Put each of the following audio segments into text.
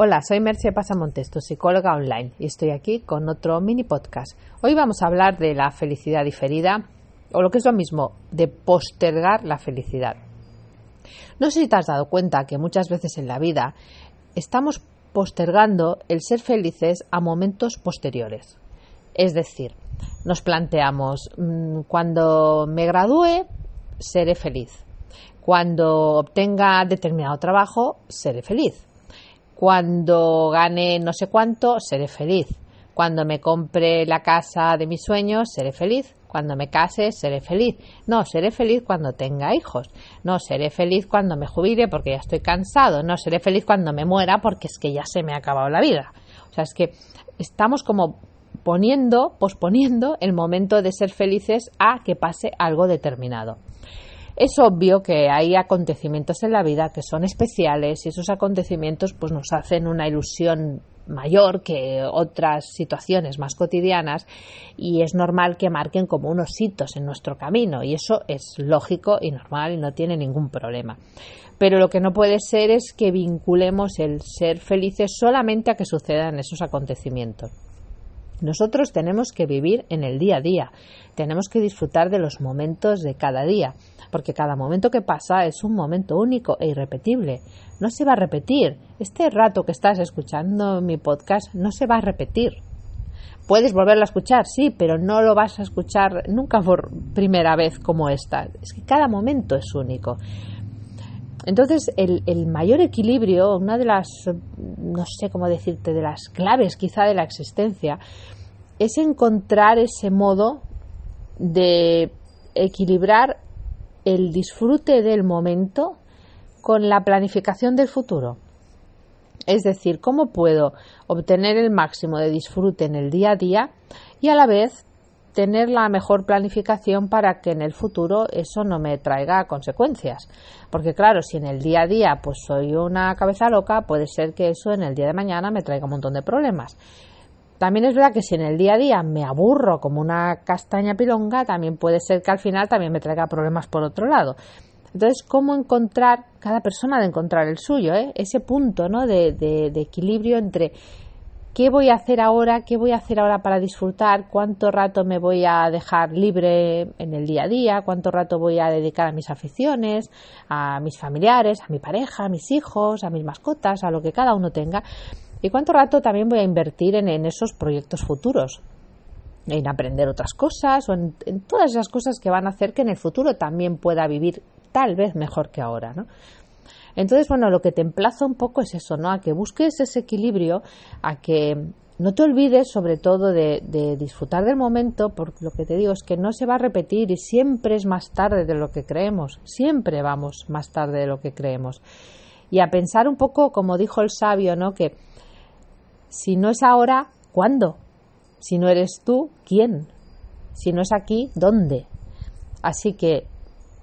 Hola, soy Merce Pasamontes, tu psicóloga online, y estoy aquí con otro mini podcast. Hoy vamos a hablar de la felicidad diferida, o lo que es lo mismo, de postergar la felicidad. No sé si te has dado cuenta que muchas veces en la vida estamos postergando el ser felices a momentos posteriores. Es decir, nos planteamos, mm, cuando me gradúe, seré feliz. Cuando obtenga determinado trabajo, seré feliz cuando gane no sé cuánto, seré feliz. Cuando me compre la casa de mis sueños, seré feliz. Cuando me case, seré feliz. No, seré feliz cuando tenga hijos. No, seré feliz cuando me jubile porque ya estoy cansado. No, seré feliz cuando me muera porque es que ya se me ha acabado la vida. O sea, es que estamos como poniendo, posponiendo el momento de ser felices a que pase algo determinado. Es obvio que hay acontecimientos en la vida que son especiales y esos acontecimientos pues nos hacen una ilusión mayor que otras situaciones más cotidianas y es normal que marquen como unos hitos en nuestro camino y eso es lógico y normal y no tiene ningún problema. Pero lo que no puede ser es que vinculemos el ser felices solamente a que sucedan esos acontecimientos. Nosotros tenemos que vivir en el día a día, tenemos que disfrutar de los momentos de cada día, porque cada momento que pasa es un momento único e irrepetible. No se va a repetir. Este rato que estás escuchando mi podcast no se va a repetir. Puedes volverlo a escuchar, sí, pero no lo vas a escuchar nunca por primera vez como esta. Es que cada momento es único. Entonces, el, el, mayor equilibrio, una de las, no sé cómo decirte, de las claves quizá de la existencia, es encontrar ese modo de equilibrar el disfrute del momento con la planificación del futuro. Es decir, cómo puedo obtener el máximo de disfrute en el día a día y a la vez tener la mejor planificación para que en el futuro eso no me traiga consecuencias. Porque claro, si en el día a día pues soy una cabeza loca, puede ser que eso en el día de mañana me traiga un montón de problemas. También es verdad que si en el día a día me aburro como una castaña pilonga, también puede ser que al final también me traiga problemas por otro lado. Entonces, ¿cómo encontrar, cada persona de encontrar el suyo, ¿eh? ese punto ¿no? de, de equilibrio entre qué voy a hacer ahora, qué voy a hacer ahora para disfrutar, cuánto rato me voy a dejar libre en el día a día, cuánto rato voy a dedicar a mis aficiones, a mis familiares, a mi pareja, a mis hijos, a mis mascotas, a lo que cada uno tenga. ¿Y cuánto rato también voy a invertir en, esos proyectos futuros? En aprender otras cosas o en, todas esas cosas que van a hacer que en el futuro también pueda vivir tal vez mejor que ahora, ¿no? Entonces, bueno, lo que te emplazo un poco es eso, ¿no? A que busques ese equilibrio, a que no te olvides sobre todo de, de, disfrutar del momento, porque lo que te digo es que no se va a repetir y siempre es más tarde de lo que creemos, siempre vamos más tarde de lo que creemos. Y a pensar un poco, como dijo el sabio, ¿no? Que si no es ahora, ¿cuándo? Si no eres tú, ¿quién? Si no es aquí, ¿dónde? Así que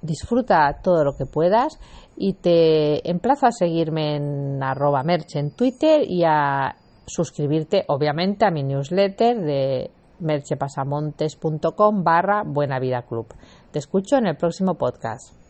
disfruta todo lo que puedas y te emplazo a seguirme en arroba merch en Twitter y a suscribirte obviamente a mi newsletter de merchepasamontes.com barra Buena Vida Club. Te escucho en el próximo podcast.